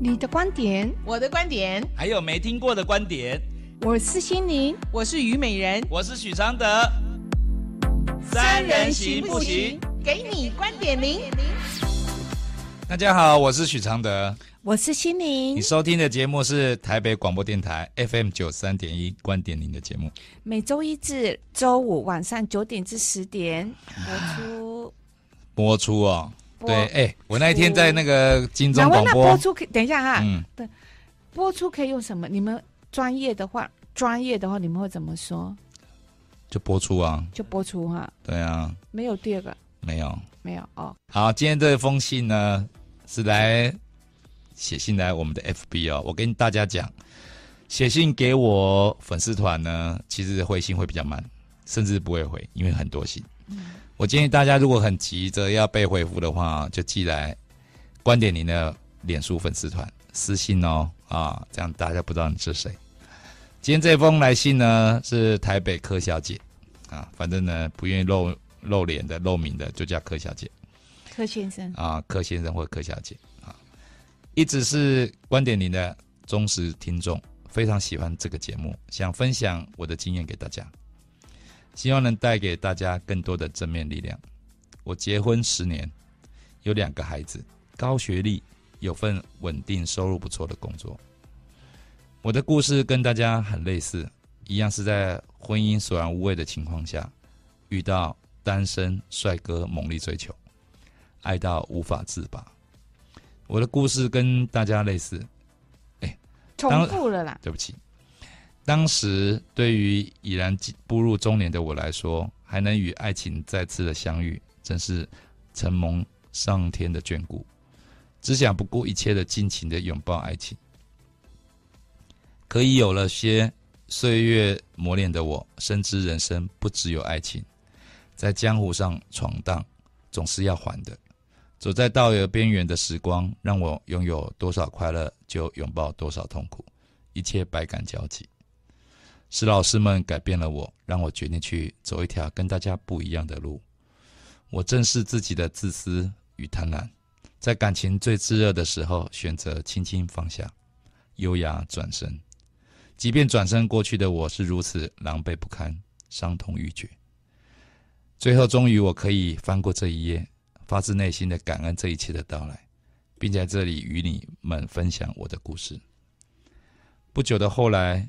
你的观点，我的观点，还有没听过的观点。我是心灵，我是虞美人，我是许常德。三人行不行？给你观点零。大家好，我是许常德，我是心灵。你收听的节目是台北广播电台 FM 九三点一观点零的节目，每周一至周五晚上九点至十点播出。播出哦。对，哎、欸，我那一天在那个金钟广播，那播出可等一下哈，嗯，对，播出可以用什么？你们专业的话，专业的话，你们会怎么说？就播出啊，就播出哈。对啊，没有第二个，没有，没有哦。好，今天这封信呢，是来写信来我们的 FB 哦。我跟大家讲，写信给我粉丝团呢，其实回信会比较慢，甚至不会回，因为很多信。嗯我建议大家，如果很急着要被回复的话，就寄来观点您的脸书粉丝团私信哦，啊，这样大家不知道你是谁。今天这封来信呢，是台北柯小姐，啊，反正呢不愿意露露脸的、露名的，就叫柯小姐。柯先生啊，柯先生或柯小姐啊，一直是观点您的忠实听众，非常喜欢这个节目，想分享我的经验给大家。希望能带给大家更多的正面力量。我结婚十年，有两个孩子，高学历，有份稳定收入不错的工作。我的故事跟大家很类似，一样是在婚姻索然无味的情况下，遇到单身帅哥猛力追求，爱到无法自拔。我的故事跟大家类似，哎，重复了啦，对不起。当时对于已然步入中年的我来说，还能与爱情再次的相遇，真是承蒙上天的眷顾。只想不顾一切的尽情的拥抱爱情。可以有了些岁月磨练的我，深知人生不只有爱情，在江湖上闯荡总是要还的。走在道德边缘的时光，让我拥有多少快乐，就拥抱多少痛苦，一切百感交集。是老师们改变了我，让我决定去走一条跟大家不一样的路。我正视自己的自私与贪婪，在感情最炙热的时候，选择轻轻放下，优雅转身。即便转身过去的我是如此狼狈不堪，伤痛欲绝。最后，终于我可以翻过这一页，发自内心的感恩这一切的到来，并在这里与你们分享我的故事。不久的后来。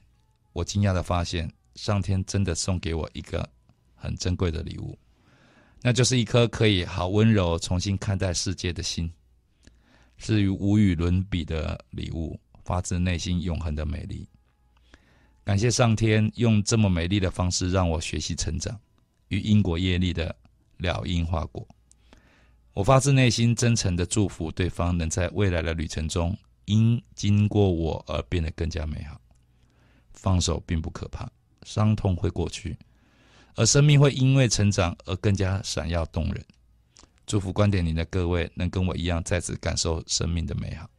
我惊讶地发现，上天真的送给我一个很珍贵的礼物，那就是一颗可以好温柔重新看待世界的心，是无与伦比的礼物，发自内心永恒的美丽。感谢上天用这么美丽的方式让我学习成长，与因果业力的了因化果。我发自内心真诚地祝福对方能在未来的旅程中，因经过我而变得更加美好。放手并不可怕，伤痛会过去，而生命会因为成长而更加闪耀动人。祝福观点里的各位能跟我一样再次感受生命的美好。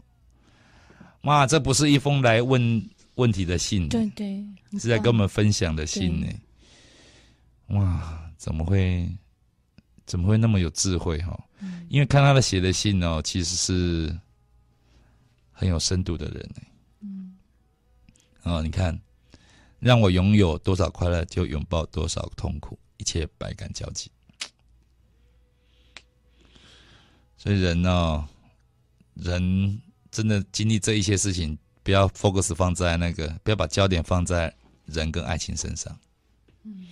哇，这不是一封来问问题的信，对对，是在跟我们分享的信呢。哇，怎么会怎么会那么有智慧哈？嗯，因为看他的写的信哦，其实是很有深度的人呢。嗯，哦，你看。让我拥有多少快乐，就拥抱多少痛苦，一切百感交集。所以人哦，人真的经历这一些事情，不要 focus 放在那个，不要把焦点放在人跟爱情身上，嗯，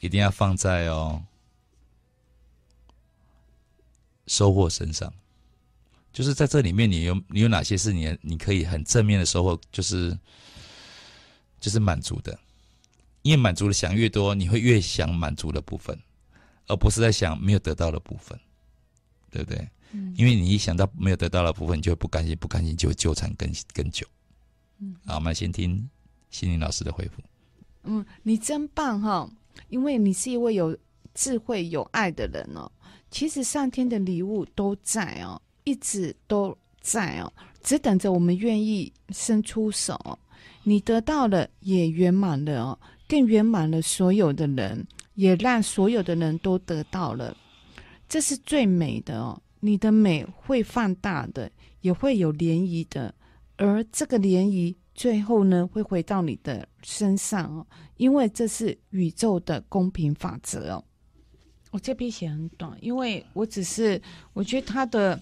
一定要放在哦收获身上。就是在这里面，你有你有哪些是你你可以很正面的收获？就是。就是满足的，因为满足的想越多，你会越想满足的部分，而不是在想没有得到的部分，对不对？嗯。因为你一想到没有得到的部分，你就会不甘心，不甘心就会纠缠更更久。嗯。好，我们先听心灵老师的回复。嗯，你真棒哈！因为你是一位有智慧、有爱的人哦。其实上天的礼物都在哦，一直都在哦，只等着我们愿意伸出手。你得到了，也圆满了哦，更圆满了所有的人，也让所有的人都得到了，这是最美的哦。你的美会放大的，也会有涟漪的，而这个涟漪最后呢会回到你的身上哦，因为这是宇宙的公平法则哦。我这边写很短，因为我只是我觉得他的，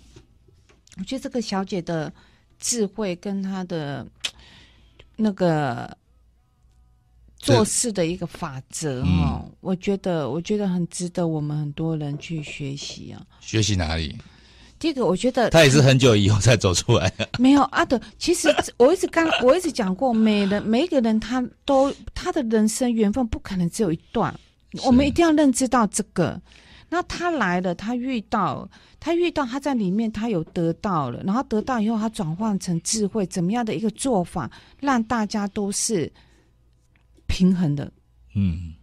我觉得这个小姐的智慧跟她的那个做事的一个法则哦，嗯、我觉得我觉得很值得我们很多人去学习啊。学习哪里？第一个，我觉得他也是很久以后才走出来的。没有阿德，其实 我一直刚我一直讲过，每人每一个人他都他的人生缘分不可能只有一段。我们一定要认知到这个，那他来了，他遇到，他遇到，他在里面，他有得到了，然后得到以后，他转换成智慧，怎么样的一个做法，让大家都是平衡的，嗯，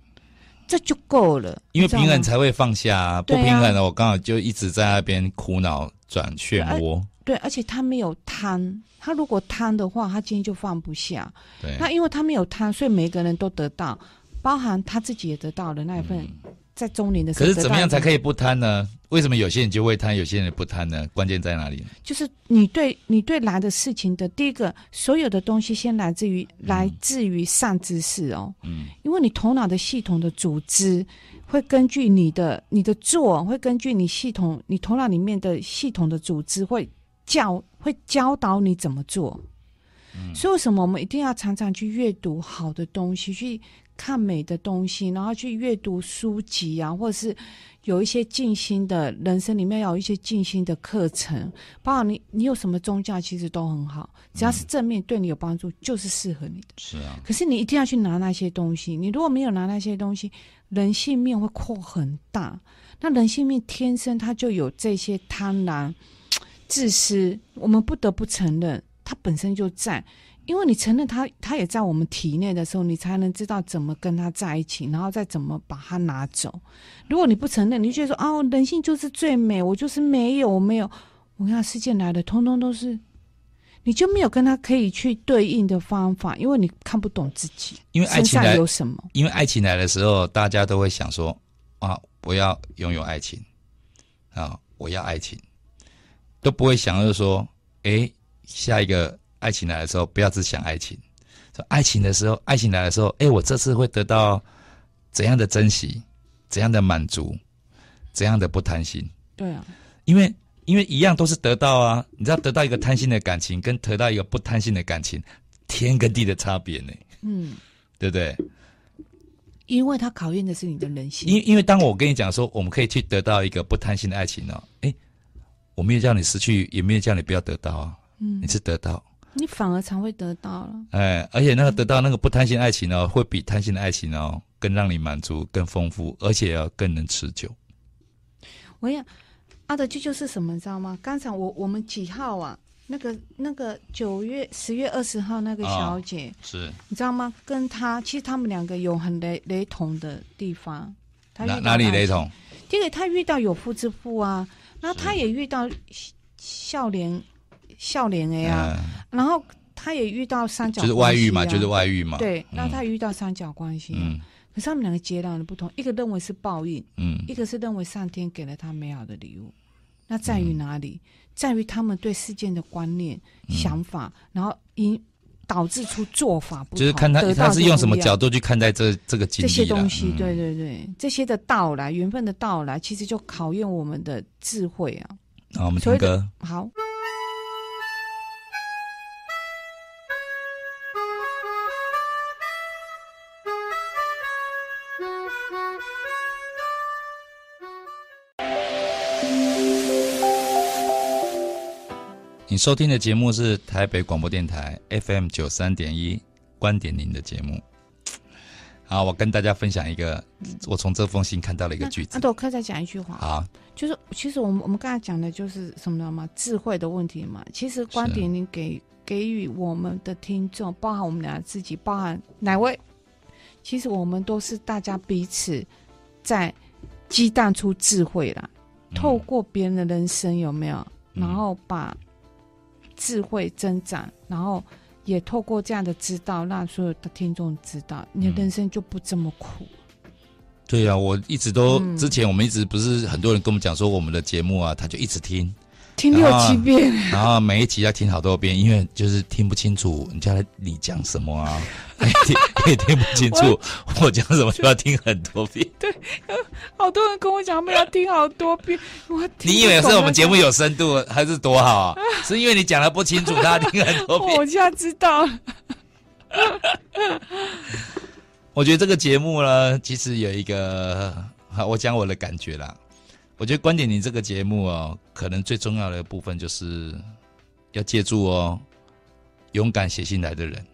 这就够了，因为平衡才会放下，啊，不平衡的，我刚好就一直在那边苦恼转漩涡。对，而且他没有贪，他如果贪的话，他今天就放不下。对，那因为他没有贪，所以每个人都得到。包含他自己也得到了那一份，在中年的时候。可是怎么样才可以不贪呢？为什么有些人就会贪，有些人不贪呢？关键在哪里？就是你对你对来的事情的第一个，所有的东西先来自于来自于善知识哦。嗯。因为你头脑的系统的组织会根据你的你的做，会根据你系统你头脑里面的系统的组织会教会教导你怎么做。嗯。所以为什么我们一定要常常去阅读好的东西去？看美的东西，然后去阅读书籍啊，或者是有一些静心的人生里面有一些静心的课程。包括你，你有什么宗教，其实都很好，只要是正面对你有帮助，就是适合你的。是啊。可是你一定要去拿那些东西，你如果没有拿那些东西，人性面会扩很大。那人性面天生它就有这些贪婪、自私，我们不得不承认，它本身就在。因为你承认他，他也在我们体内的时候，你才能知道怎么跟他在一起，然后再怎么把他拿走。如果你不承认，你就觉得说啊、哦，人性就是最美，我就是没有，我没有。我看世界来的，通通都是，你就没有跟他可以去对应的方法，因为你看不懂自己。因为爱情来有什么？因为爱情来的时候，大家都会想说啊，我要拥有爱情啊，我要爱情，都不会想着说，哎，下一个。爱情来的时候，不要只想爱情。说爱情的时候，爱情来的时候，哎，我这次会得到怎样的珍惜，怎样的满足，怎样的不贪心？对啊，因为因为一样都是得到啊。你知道，得到一个贪心的感情，跟得到一个不贪心的感情，天跟地的差别呢。嗯，对不对？因为它考验的是你的人性。因因为当我跟你讲说，我们可以去得到一个不贪心的爱情哦，哎，我没有叫你失去，也没有叫你不要得到啊。嗯，你是得到。你反而常会得到了，哎，而且那个得到那个不贪心爱情呢，会比贪心的爱情呢更让你满足、更丰富，而且要更能持久。我想阿德舅舅是什么，你知道吗？刚才我我们几号啊？那个那个九月十月二十号那个小姐，哦、是，你知道吗？跟她其实他们两个有很雷雷同的地方。哪哪里雷同？第一个，她遇到有夫之妇啊，然后她也遇到笑脸。笑脸哎呀，然后他也遇到三角，啊，就是外遇嘛，就是外遇嘛。对，那他遇到三角关系，啊，嗯，可是他们两个截然的不同，一个认为是报应，嗯，一个是认为上天给了他美好的礼物。那在于哪里？嗯，在于他们对事件的观念、嗯，想法，然后因导致出做法不同。就是看他他是用什么角度去看待这这个这些东西，嗯，对对对，这些的到来，缘分的到来，其实就考验我们的智慧啊。好，我们听歌。好。你收听的节目是台北广播电台 FM 九三点一观点您的节目。好，我跟大家分享一个，我从这封信看到了一个句子。那我可以再讲一句话。好，就是其实我们我们刚才讲的就是什么嘛，智慧的问题嘛。其实观点您给给予我们的听众，包含我们俩自己，包含哪位，其实我们都是大家彼此在激荡出智慧啦。透过别人的人生有没有？然后把。智慧增长，然后也透过这样的知道，让所有的听众知道，你的人生就不这么苦。嗯、对啊，我一直都、嗯、之前我们一直不是很多人跟我们讲说我们的节目啊，他就一直听，听六七遍，然后每一集要听好多遍，因为就是听不清楚人家你讲什么啊，也听也听不清楚我，我讲什么就要听很多遍。对，好多人跟我讲，他们要听好多遍。我你以为是我们节目有深度还是多好啊？是因为你讲的不清楚，他要听很多遍。我现在知道了。我觉得这个节目呢，其实有一个，我讲我的感觉啦。我觉得观点，你这个节目哦，可能最重要的部分就是要借助哦，勇敢写信来的人，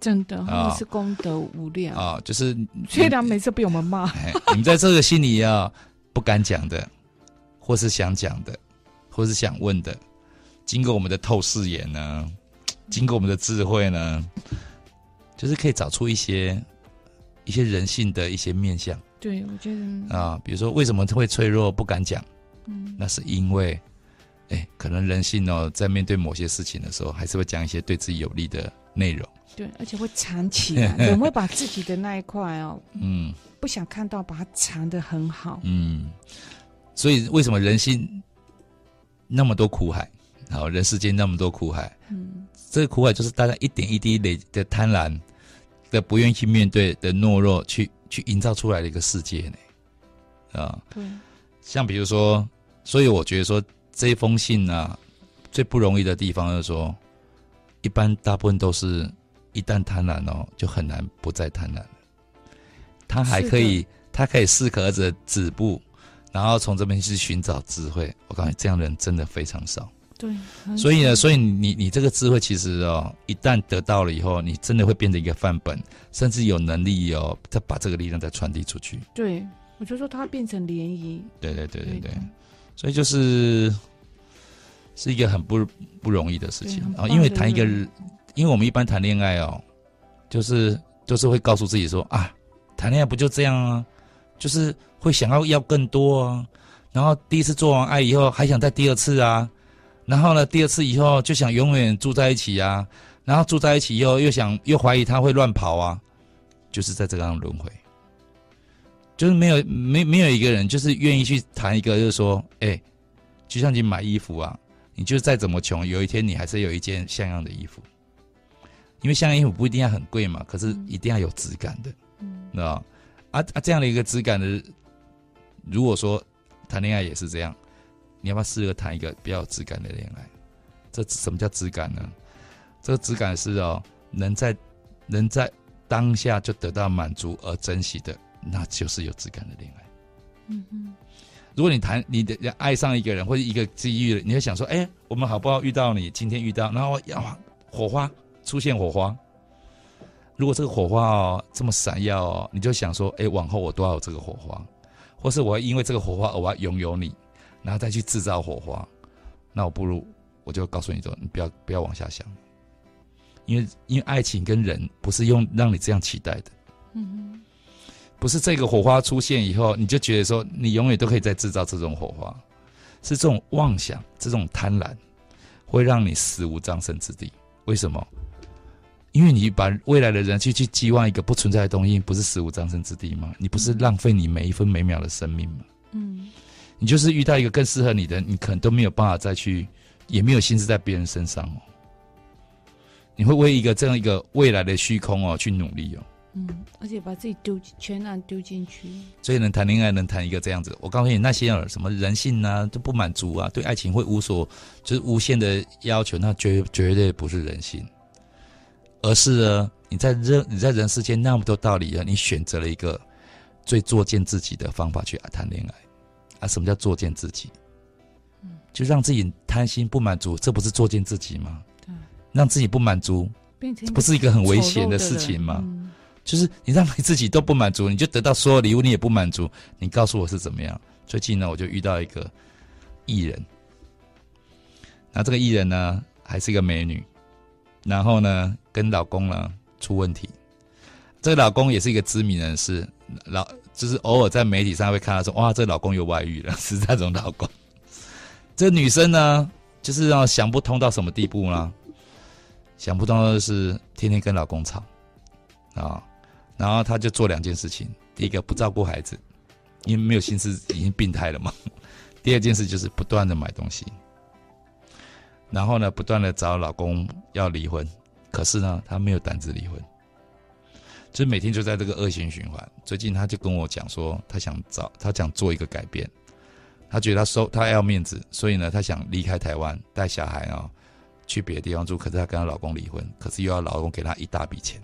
真的，他们是功德无量。啊、哦，就是虽然每次被我们骂，你们在这个心里啊不敢讲的，或是想讲的，或是想问的，经过我们的透视眼呢，经过我们的智慧呢，就是可以找出一些一些人性的一些面向。对，我觉得啊，比如说为什么会脆弱不敢讲？嗯，那是因为，哎，可能人性哦，在面对某些事情的时候，还是会讲一些对自己有利的内容。对，而且会藏起来，人会把自己的那一块哦，嗯，不想看到，把它藏得很好。嗯，所以为什么人性那么多苦海？好，人世间那么多苦海，嗯，这个苦海就是大家一点一滴累的贪婪的不愿意去面对的懦弱去。去营造出来的一个世界呢，啊，对，像比如说，所以我觉得说这封信呢、啊，最不容易的地方就是说，一般大部分都是一旦贪婪哦，就很难不再贪婪。他还可以，他可以适可而止止步，然后从这边去寻找智慧。我告诉你，这样的人真的非常少。对，所以呢，所以你你这个智慧其实哦，一旦得到了以后，你真的会变成一个范本，甚至有能力哦，再把这个力量再传递出去。对，我就说它变成涟漪。对对对对对，所以就是是一个很不不容易的事情啊，因为谈一个，因为我们一般谈恋爱哦，就是就是会告诉自己说啊，谈恋爱不就这样啊，就是会想要要更多啊，然后第一次做完爱以后，还想再第二次啊。然后呢，第二次以后就想永远住在一起啊，然后住在一起以后又想又怀疑他会乱跑啊，就是在这样轮回，就是没有没没有一个人就是愿意去谈一个，就是说，哎，就像你买衣服啊，你就再怎么穷，有一天你还是有一件像样的衣服，因为像样衣服不一定要很贵嘛，可是一定要有质感的，嗯，知道啊啊，这样的一个质感的，如果说谈恋爱也是这样。你要不要试着谈一个比较有质感的恋爱？这什么叫质感呢？这个质感是哦，能在能在当下就得到满足而珍惜的，那就是有质感的恋爱。嗯嗯。如果你谈你的爱上一个人或者一个机遇，你会想说：哎，我们好不好遇到你？今天遇到，然后要火花出现火花。如果这个火花哦这么闪耀哦，你就想说：哎，往后我都要有这个火花，或是我要因为这个火花而我要拥有你。然后再去制造火花，那我不如我就告诉你说，你不要不要往下想，因为因为爱情跟人不是用让你这样期待的，嗯哼，不是这个火花出现以后你就觉得说你永远都可以再制造这种火花，是这种妄想、这种贪婪会让你死无葬身之地。为什么？因为你把未来的人去去寄望一个不存在的东西，不是死无葬身之地吗？你不是浪费你每一分每秒的生命吗？嗯。你就是遇到一个更适合你的，你可能都没有办法再去，也没有心思在别人身上哦。你会为一个这样一个未来的虚空哦去努力哦。嗯，而且把自己丢全然丢进去。所以能谈恋爱，能谈一个这样子。我告诉你，那些什么人性啊都不满足啊，对爱情会无所就是无限的要求，那绝绝对不是人性，而是呢，你在人你在人世间那么多道理啊，你选择了一个最作践自己的方法去谈恋爱。啊，什么叫作践自己？嗯就让自己贪心不满足，这不是作践自己吗？对，让自己不满足，不是一个很危险的事情吗？嗯、就是你让你自己都不满足，你就得到所有礼物，你也不满足。你告诉我是怎么样？最近呢，我就遇到一个艺人，那这个艺人呢，还是一个美女，然后呢，跟老公呢出问题，这个老公也是一个知名人士，老。就是偶尔在媒体上会看到说，哇，这老公有外遇了，是这种老公。这女生呢，就是让想不通到什么地步呢？想不通的是天天跟老公吵啊，然后她就做两件事情：第一个不照顾孩子，因为没有心思，已经病态了嘛；第二件事就是不断的买东西然后呢，不断的找老公要离婚，可是呢，她没有胆子离婚，就每天就在这个恶性循环。最近她就跟我讲说，她想找，她想做一个改变，她觉得她收，她要面子，所以呢，她想离开台湾，带小孩啊、哦，去别的地方住。可是她跟她老公离婚，可是又要老公给她一大笔钱。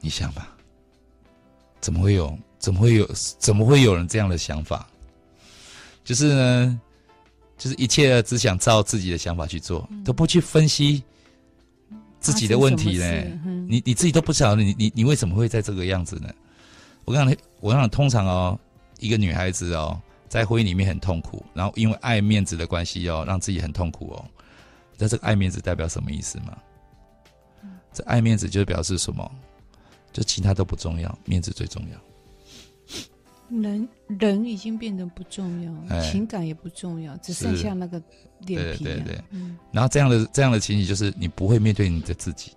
你想吧，怎么会有？怎么会有？怎么会有人这样的想法？就是呢。就是一切只想照自己的想法去做，嗯、都不去分析自己的问题呢。嗯、你你自己都不晓得，你你你为什么会在这个样子呢？我跟你讲，我讲，通常哦，一个女孩子哦，在婚姻里面很痛苦，然后因为爱面子的关系哦，让自己很痛苦哦。你知道这个爱面子代表什么意思吗？嗯、这爱面子就表示什么？就其他都不重要，面子最重要。人人已经变得不重要，欸、情感也不重要，只剩下那个脸皮、啊。对对对，嗯、然后这样的这样的情形，就是你不会面对你的自己，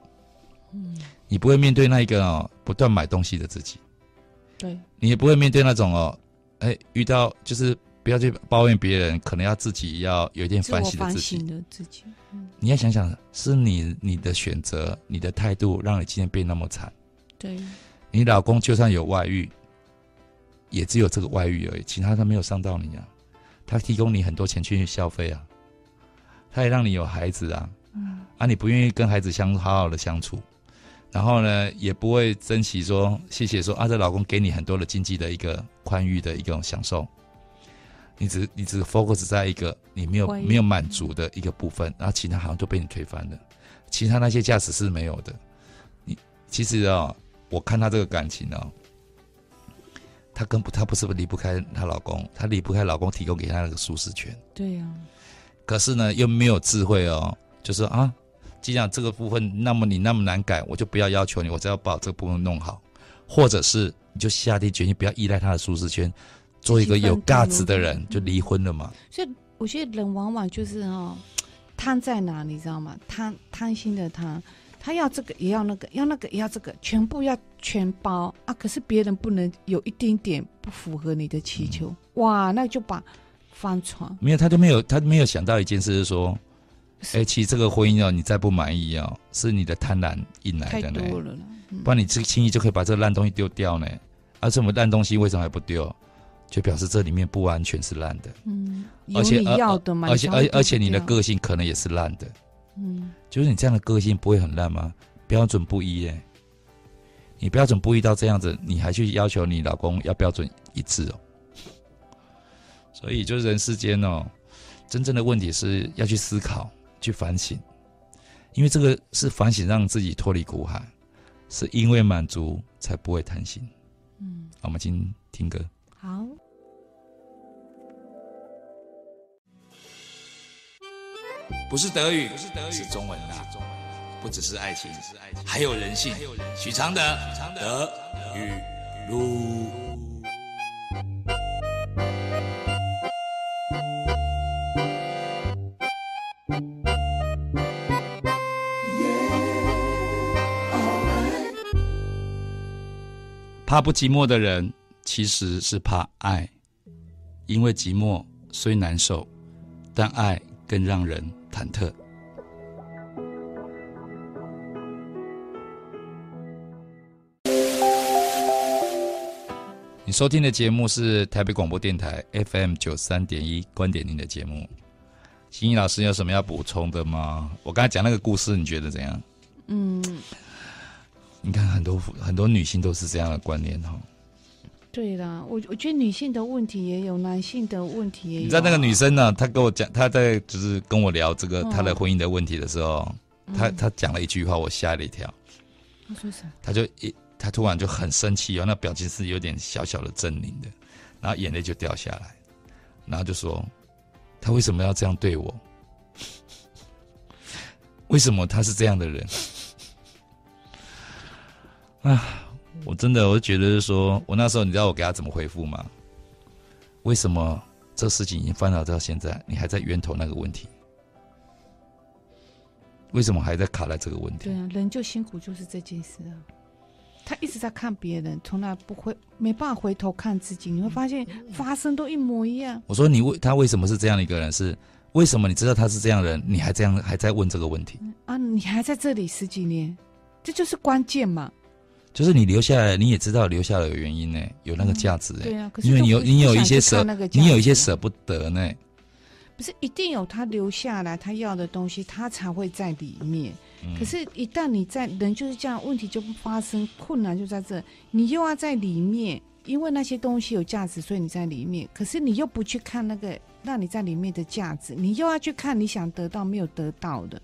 嗯，你不会面对那一个哦不断买东西的自己，对，你也不会面对那种哦，哎、欸，遇到就是不要去抱怨别人，可能要自己要有一点反省的自己。的自己嗯、你要想想，是你你的选择，你的态度，让你今天变那么惨。对，你老公就算有外遇。也只有这个外遇而已，其他他没有伤到你啊，他提供你很多钱去消费啊，他也让你有孩子啊，嗯，啊你不愿意跟孩子相好好的相处，然后呢也不会珍惜说谢谢说啊这老公给你很多的经济的一个宽裕的一种享受，你只你只 focus 在一个你没有没有满足的一个部分，然后其他好像都被你推翻了，其他那些价值是没有的，你其实啊、哦、我看他这个感情哦。她根本，她不是离不开她老公，她离不开老公提供给她那个舒适圈。对呀、啊。可是呢，又没有智慧哦，就是啊，既然这个部分那么你那么难改，我就不要要求你，我只要把这个部分弄好，或者是你就下定决心不要依赖他的舒适圈，做一个有价值的人，就离婚了嘛。所以我觉得人往往就是哦，贪在哪你知道吗？贪贪心的他。他要这个也要那个，要那个也要这个，全部要全包啊！可是别人不能有一丁点不符合你的祈求，嗯、哇，那就把翻船。没有，他就没有，他没有想到一件事，是说，哎其实这个婚姻哦，你再不满意哦，是你的贪婪引来的呢。太多了，嗯、不然你这轻易就可以把这个烂东西丢掉呢。而、啊、这么烂东西为什么还不丢？就表示这里面不完全是烂的。嗯，而且要的嘛，而且而而且你的个性可能也是烂的。嗯，就是你这样的个性不会很烂吗？标准不一耶，你标准不一到这样子，你还去要求你老公要标准一致哦。所以就是人世间哦，真正的问题是要去思考、去反省，因为这个是反省让自己脱离苦海，是因为满足才不会贪心。嗯，好，我们今天听歌。好。不是德语，是中文的。不只是爱情，还有人性。许常德，德语路。怕不寂寞的人，其实是怕爱，因为寂寞虽难受，但爱更让人忐忑。你收听的节目是台北广播电台 FM 九三点一，观点您的节目。欣怡老师有什么要补充的吗？我刚才讲那个故事，你觉得怎样？嗯，你看很多很多女性都是这样的观念哈。对啦，我我觉得女性的问题也有，男性的问题也有。你知道那个女生呢？她跟我讲，她在就是跟我聊这个她的婚姻的问题的时候，她她讲了一句话，我吓了一跳。她说什么？她就一，她突然就很生气哦，那表情是有点小小的狰狞的，然后眼泪就掉下来，然后就说：“她为什么要这样对我？为什么她是这样的人？” 啊。我真的，我就觉得是说，我那时候你知道我给他怎么回复吗？为什么这事情已经烦恼到现在，你还在源头那个问题？为什么还在卡在这个问题？对啊，人就辛苦就是这件事啊。他一直在看别人，从来不会没办法回头看自己。你会发现发生都一模一样。我说你为他为什么是这样的一个人？是为什么你知道他是这样的人，你还这样还在问这个问题啊？你还在这里十几年，这就是关键嘛。就是你留下来，你也知道留下来有原因呢，有那个价值哎、嗯。对啊，可是因为你有你有一些舍，你有一些舍不得呢。不是一定有他留下来他要的东西，他才会在里面。嗯、可是，一旦你在人就是这样，问题就不发生，困难就在这。你又要在里面，因为那些东西有价值，所以你在里面。可是你又不去看那个让你在里面的价值，你又要去看你想得到没有得到的，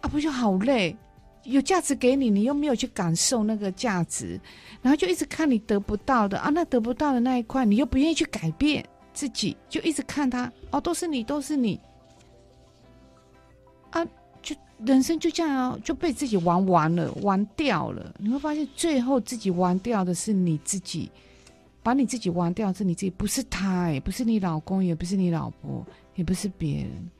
啊，不就好累？有价值给你，你又没有去感受那个价值，然后就一直看你得不到的啊，那得不到的那一块，你又不愿意去改变自己，就一直看他哦，都是你，都是你，啊，就人生就这样哦，就被自己玩完了，玩掉了。你会发现，最后自己玩掉的是你自己，把你自己玩掉是你自己，不是他，哎，不是你老公，也不是你老婆，也不是别人。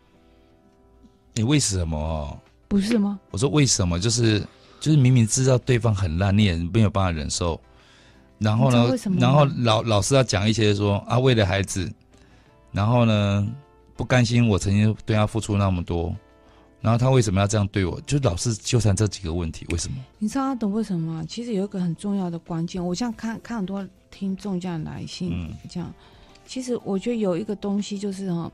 你为什么？不是吗？我说为什么？就是就是明明知道对方很烂，你也没有办法忍受。然后呢？然后老老是要讲一些说啊，为了孩子，然后呢不甘心我曾经对他付出那么多，然后他为什么要这样对我？就老是纠缠这几个问题，为什么？你知道他懂为什么吗？其实有一个很重要的关键，我像看看很多听众这样来信，嗯、这样，其实我觉得有一个东西就是哈，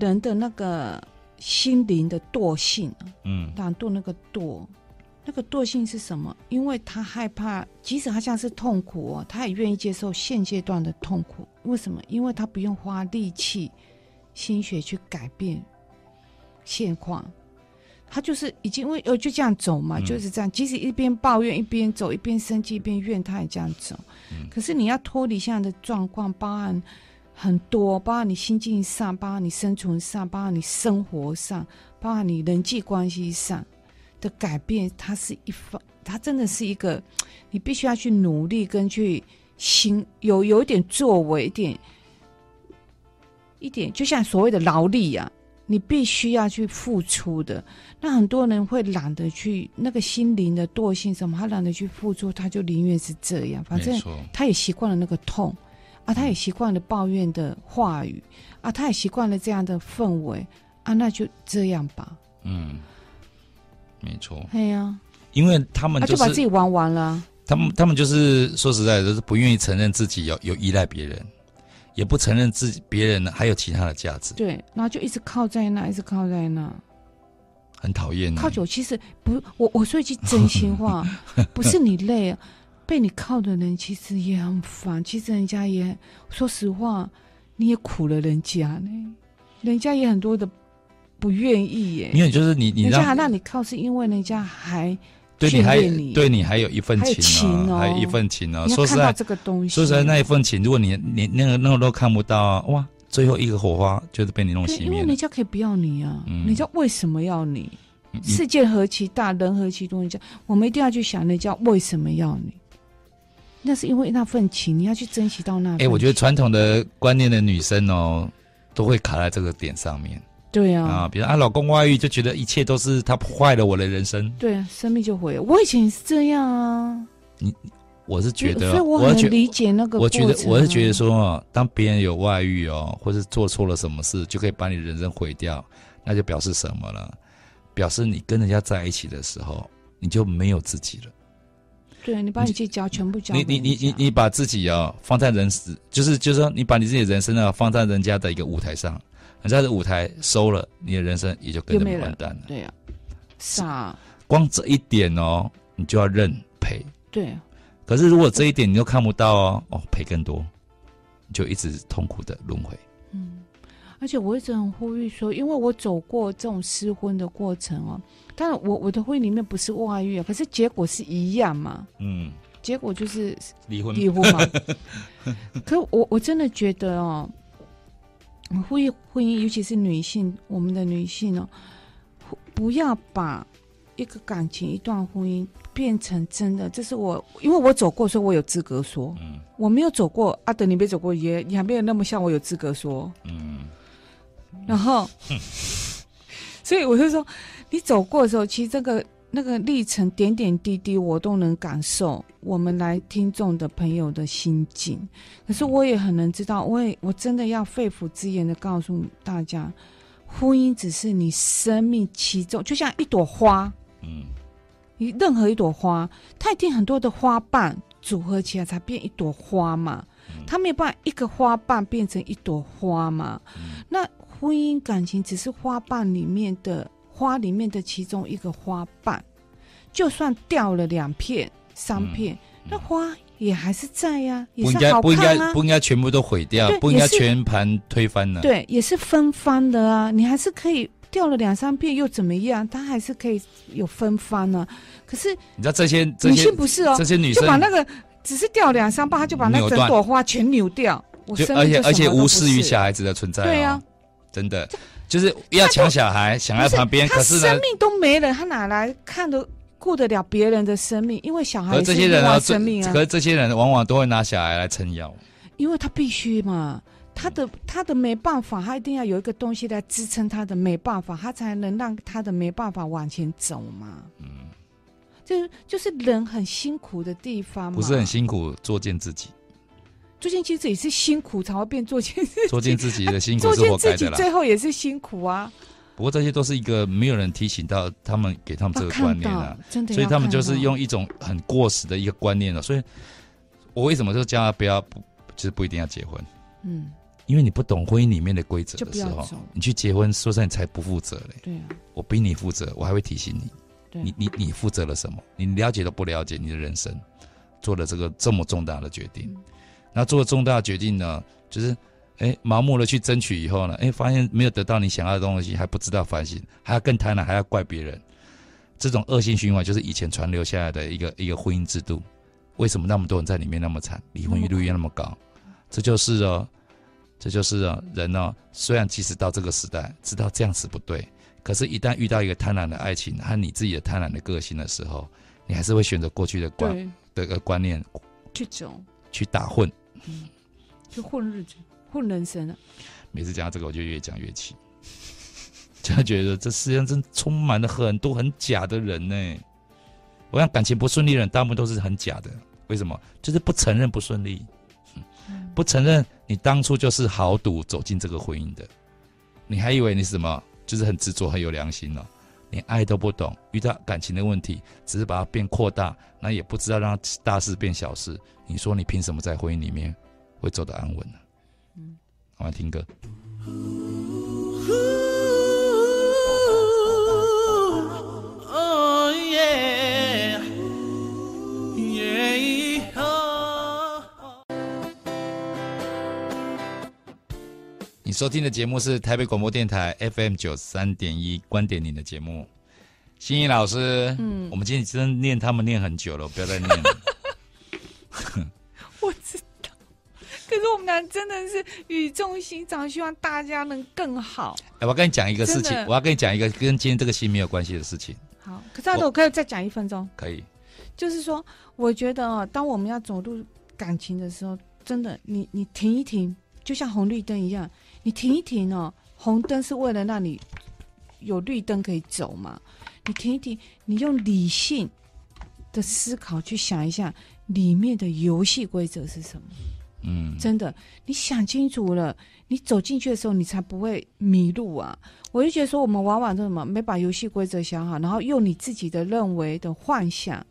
人的那个。心灵的惰性，嗯，懒惰那个惰，那个惰性是什么？因为他害怕，即使他像是痛苦哦，他也愿意接受现阶段的痛苦。为什么？因为他不用花力气、心血去改变现况，他就是已经为呃就这样走嘛，嗯、就是这样。即使一边抱怨一边走，一边生气一边怨，他也这样走。嗯、可是你要脱离现在的状况，包含。很多，包括你心境上，包括你生存上，包括你生活上，包括你人际关系上的改变，它是一方，它真的是一个，你必须要去努力跟去行，有有一点作为，一点一点，就像所谓的劳力啊，你必须要去付出的。那很多人会懒得去那个心灵的惰性什么，他懒得去付出，他就宁愿是这样，反正他也习惯了那个痛。啊，他也习惯了抱怨的话语，啊，他也习惯了这样的氛围，啊，那就这样吧。嗯，没错。对呀、啊，因为他们、就是、他就把自己玩完了。他们他们就是说实在的，就是不愿意承认自己有有依赖别人，也不承认自己别人呢还有其他的价值。对，然后就一直靠在那，一直靠在那，很讨厌。靠久其实不，我我说一句真心话，不是你累啊。被你靠的人其实也很烦，其实人家也说实话，你也苦了人家呢，人家也很多的不愿意耶。因为就是你，人家还让你靠，是因为人家还对你还对你还有一份情哦，还有一份情哦。说实在，这个东西，说实在那一份情，如果你你那个那个都看不到，哇，最后一个火花就是被你弄熄灭。因为人家可以不要你啊，嗯、人家为什么要你？嗯、世界何其大，人何其多，人家我们一定要去想，人家为什么要你？那是因为那份情，你要去珍惜到那份。哎、欸，我觉得传统的观念的女生哦，都会卡在这个点上面。对啊，啊，比如啊，老公外遇就觉得一切都是他破坏了我的人生。对啊，生命就毁了。我以前也是这样啊。你，我是觉得，所以我很理解那个、啊。我觉得，我是觉得说，当别人有外遇哦，或是做错了什么事，就可以把你人生毁掉，那就表示什么了？表示你跟人家在一起的时候，你就没有自己了。对，你把你自己交全部交你你你你你把自己啊放在人死，就是就是说你把你自己的人生啊放在人家的一个舞台上，人家的舞台收了，你的人生也就跟着完蛋了。对呀、啊，傻。光这一点哦，你就要认赔。对、啊。可是如果这一点你都看不到哦，哦赔更多，你就一直痛苦的轮回。嗯，而且我一直很呼吁说，因为我走过这种失婚的过程哦。当然，我我的婚姻里面不是外遇啊，可是结果是一样嘛。嗯，结果就是离婚离婚嘛。可我我真的觉得哦，呼吁婚姻，尤其是女性，我们的女性哦，不要把一个感情、一段婚姻变成真的。这是我，因为我走过，所以我有资格说。嗯，我没有走过，阿德你没走过，也你还没有那么像我有资格说。嗯，然后，所以我就说。你走过的时候，其实这个那个历程点点滴滴，我都能感受我们来听众的朋友的心境。可是我也很能知道，我也我真的要肺腑之言的告诉大家，婚姻只是你生命其中，就像一朵花，嗯，你任何一朵花，它一定很多的花瓣组合起来才变一朵花嘛，它没有办法一个花瓣变成一朵花嘛。那婚姻感情只是花瓣里面的。花里面的其中一个花瓣，就算掉了两片、三片，嗯、那花也还是在呀、啊，也是好看啊。不应该不应该全部都毁掉，不应该全盘推翻呢？对，也是分翻的啊。你还是可以掉了两三片又怎么样？它还是可以有分翻呢、啊。可是你知道这些，这些女性不是哦，这些女生就把那个只是掉两三瓣，她就把那整朵花全扭掉。我就而且而且无视于小孩子的存在、哦。对呀、啊，真的。就是要抢小孩，想在旁边，可是生命都没了，他哪来看得顾得了别人的生命？因为小孩这些人啊，生命啊，可是这些人往往都会拿小孩来撑腰，因为他必须嘛，他的他的没办法，他一定要有一个东西来支撑他的没办法，他才能让他的没办法往前走嘛。嗯，就是就是人很辛苦的地方嘛，不是很辛苦，作践自己。做尽其实也是辛苦才会变做尽自己，做尽自己的辛苦 是活该的啦。最后也是辛苦啊。不过这些都是一个没有人提醒到他们，给他们这个观念啊，真的，所以他们就是用一种很过时的一个观念了。所以，我为什么就叫他不要不，就是不一定要结婚？嗯，因为你不懂婚姻里面的规则的时候，你去结婚，说实在你才不负责嘞。对啊，我逼你负责，我还会提醒你。对，你你你负责了什么？你了解都不了解你的人生，做了这个这么重大的决定。那做重大决定呢，就是，哎、欸，盲目的去争取以后呢，哎、欸，发现没有得到你想要的东西，还不知道反省，还要更贪婪，还要怪别人，这种恶性循环就是以前传留下来的一个一个婚姻制度。为什么那么多人在里面那么惨，离婚率又那么高？这就是哦，这就是哦，人哦，虽然即使到这个时代知道这样子不对，可是，一旦遇到一个贪婪的爱情和你自己的贪婪的个性的时候，你还是会选择过去的观的个观念去走，去打混。嗯，就混日子，混人生啊！每次讲到这个，我就越讲越气，就觉得这世界上真充满了很多很假的人呢。我想感情不顺利的人，大部分都是很假的。为什么？就是不承认不顺利，不承认你当初就是豪赌走进这个婚姻的。你还以为你是什么？就是很执着、很有良心呢？连爱都不懂，遇到感情的问题，只是把它变扩大，那也不知道让大事变小事。你说你凭什么在婚姻里面会走得安稳呢？嗯，我来听歌。收听的节目是台北广播电台 FM 九三点一观点你的节目，心怡老师，嗯，我们今天真的念他们念很久了，不要再念了。我知道，可是我们俩真的是语重心长，希望大家能更好。哎，我要跟你讲一个事情，我要跟你讲一个跟今天这个戏没有关系的事情。好，可是我可以再讲一分钟。可以，就是说，我觉得哦，当我们要走入感情的时候，真的，你你停一停，就像红绿灯一样。你停一停哦，红灯是为了让你有绿灯可以走嘛。你停一停，你用理性的思考去想一下里面的游戏规则是什么。嗯，真的，你想清楚了，你走进去的时候，你才不会迷路啊。我就觉得说，我们往往都什么没把游戏规则想好，然后用你自己的认为的幻想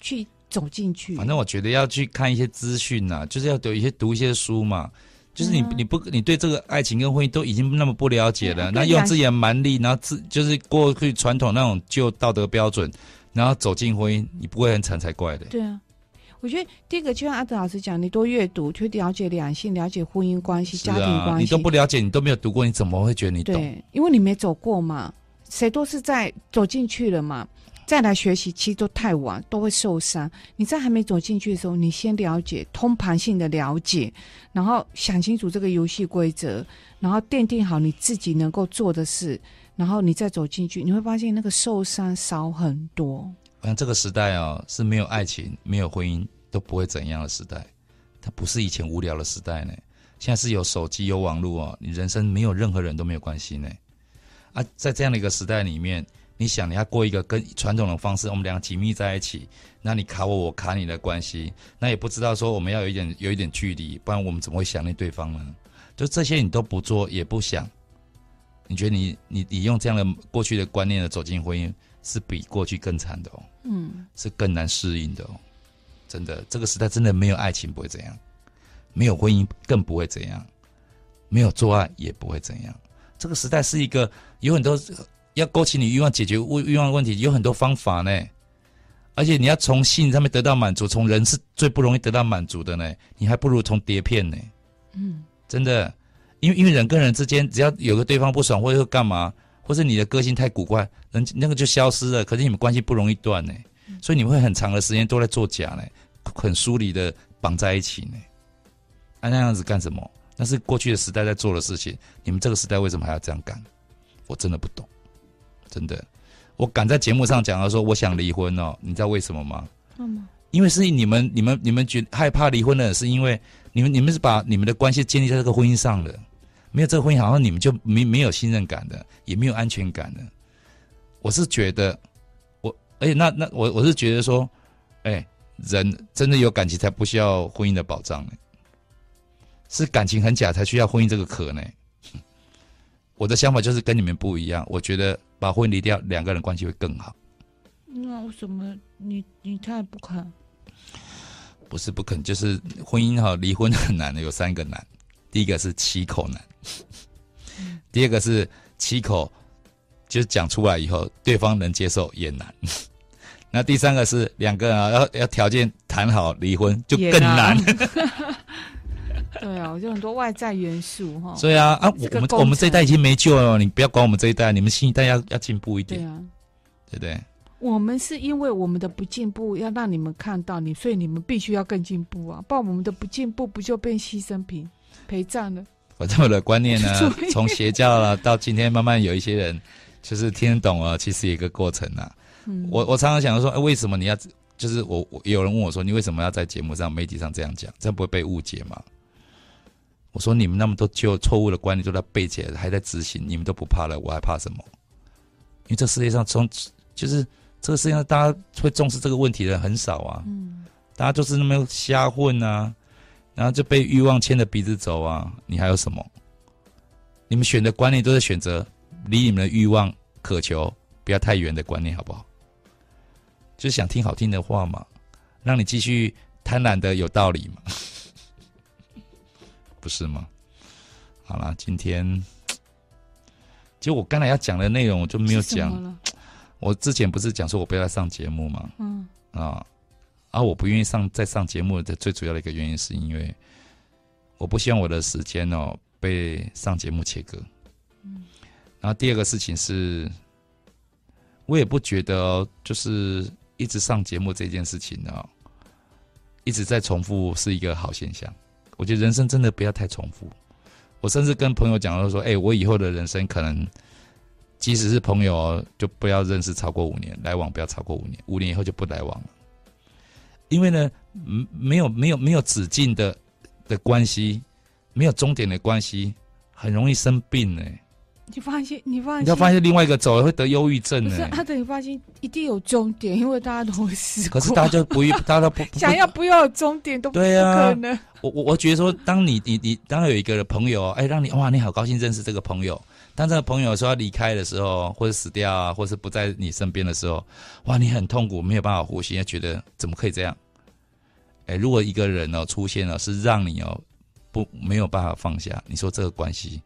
去走进去。反正我觉得要去看一些资讯呐，就是要读一些读一些书嘛。就是你，你不，你对这个爱情跟婚姻都已经那么不了解了，那用自己的蛮力，然后自就是过去传统那种旧道德标准，然后走进婚姻，你不会很惨才怪的。对啊，我觉得第一个就像阿德老师讲，你多阅读，去了解两性，了解婚姻关系、家庭关系。你都不了解，你都没有读过，你怎么会觉得你懂？对，因为你没走过嘛，谁都是在走进去了嘛。再来学习，其实都太晚，都会受伤。你在还没走进去的时候，你先了解，通盘性的了解，然后想清楚这个游戏规则，然后奠定好你自己能够做的事，然后你再走进去，你会发现那个受伤少很多。我想这个时代哦，是没有爱情、没有婚姻都不会怎样的时代，它不是以前无聊的时代呢。现在是有手机、有网络哦，你人生没有任何人都没有关系呢。啊，在这样的一个时代里面。你想你要过一个跟传统的方式，我们两个紧密在一起，那你卡我，我卡你的关系，那也不知道说我们要有一点有一点距离，不然我们怎么会想念对方呢？就这些你都不做也不想，你觉得你你你用这样的过去的观念的走进婚姻，是比过去更惨的哦，嗯，是更难适应的哦，真的，这个时代真的没有爱情不会怎样，没有婚姻更不会怎样，没有做爱也不会怎样，这个时代是一个有很多。要勾起你欲望、解决欲望的问题，有很多方法呢。而且你要从性上面得到满足，从人是最不容易得到满足的呢。你还不如从碟片呢。嗯，真的，因为因为人跟人之间，只要有个对方不爽，或者干嘛，或是你的个性太古怪，人那个就消失了。可是你们关系不容易断呢，所以你们会很长的时间都在作假呢，很疏离的绑在一起呢。啊，那样子干什么？那是过去的时代在做的事情。你们这个时代为什么还要这样干？我真的不懂。真的，我敢在节目上讲到说我想离婚哦，你知道为什么吗？嗯，因为是你们、你们、你们觉害怕离婚的，是因为你们、你们是把你们的关系建立在这个婚姻上的，没有这个婚姻，好像你们就没没有信任感的，也没有安全感的。我是觉得，我而且那那我我是觉得说，哎，人真的有感情才不需要婚姻的保障呢，是感情很假才需要婚姻这个壳呢。我的想法就是跟你们不一样，我觉得。把婚姻离掉，两个人关系会更好。那为什么你你太不肯？不是不肯，就是婚姻哈，离婚很难的，有三个难。第一个是七口难，嗯、第二个是七口就是讲出来以后，对方能接受也难。那第三个是两个人啊，要要条件谈好离婚就更难。对啊，我就很多外在元素哈。所以啊啊，我们我们这一代已经没救了，你不要管我们这一代，你们新一代要要进步一点。对啊，对不对？我们是因为我们的不进步，要让你们看到你，所以你们必须要更进步啊！不然我们的不进步，不就变牺牲品、陪葬了？我这么的观念呢，从邪教了到今天，慢慢有一些人就是听懂了，其实有一个过程啊。嗯，我我常常想说，哎，为什么你要？就是我我有人问我说，你为什么要在节目上、媒体上这样讲？这样不会被误解吗？我说你们那么多旧错误的观念都在背起来，还在执行，你们都不怕了，我还怕什么？因为这世界上从就是这个世界上大家会重视这个问题的人很少啊，嗯，大家就是那么瞎混啊，然后就被欲望牵着鼻子走啊，你还有什么？你们选的观念都在选择离你们的欲望渴求不要太远的观念，好不好？就是想听好听的话嘛，让你继续贪婪的有道理嘛。不是吗？好了，今天其实我刚才要讲的内容我就没有讲。我之前不是讲说我不要上节目吗？嗯啊，而、啊、我不愿意上再上节目的最主要的一个原因，是因为我不希望我的时间哦被上节目切割。嗯，然后第二个事情是，我也不觉得、哦、就是一直上节目这件事情呢、哦，一直在重复是一个好现象。我觉得人生真的不要太重复。我甚至跟朋友讲到说：“哎、我以后的人生可能，即使是朋友，就不要认识超过五年，来往不要超过五年，五年以后就不来往了。因为呢，没有没有没有止境的的关系，没有终点的关系，很容易生病呢。”你放心，你放心，你要发现另外一个走了会得忧郁症呢。不是，他等你放心一定有终点，因为大家都会死。可是大家就不，大家都不想要不要有终点都不可能。啊、我我我觉得说，当你你你当有一个朋友，哎，让你哇，你好高兴认识这个朋友。当这个朋友说要离开的时候，或者死掉啊，或者是不在你身边的时候，哇，你很痛苦，没有办法呼吸，也觉得怎么可以这样？哎，如果一个人哦出现了，是让你哦不没有办法放下，你说这个关系？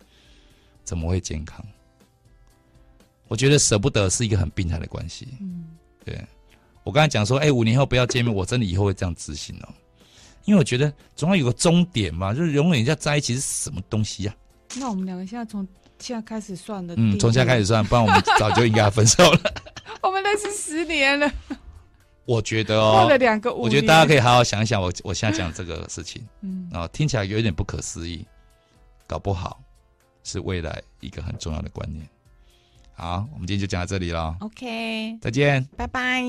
怎么会健康？我觉得舍不得是一个很病态的关系。嗯，对。我刚才讲说，哎、欸，五年后不要见面，我真的以后会这样执行哦。因为我觉得总要有个终点嘛，就是永远要在一起是什么东西呀、啊？那我们两个现在从现在开始算的，嗯，从现在开始算，不然我们早就应该分手了。我们认识十年了。我觉得哦，过了两个我觉得大家可以好好想一想我，我我现在讲这个事情，嗯，啊，听起来有一点不可思议，搞不好。是未来一个很重要的观念。好，我们今天就讲到这里了。OK，再见，拜拜。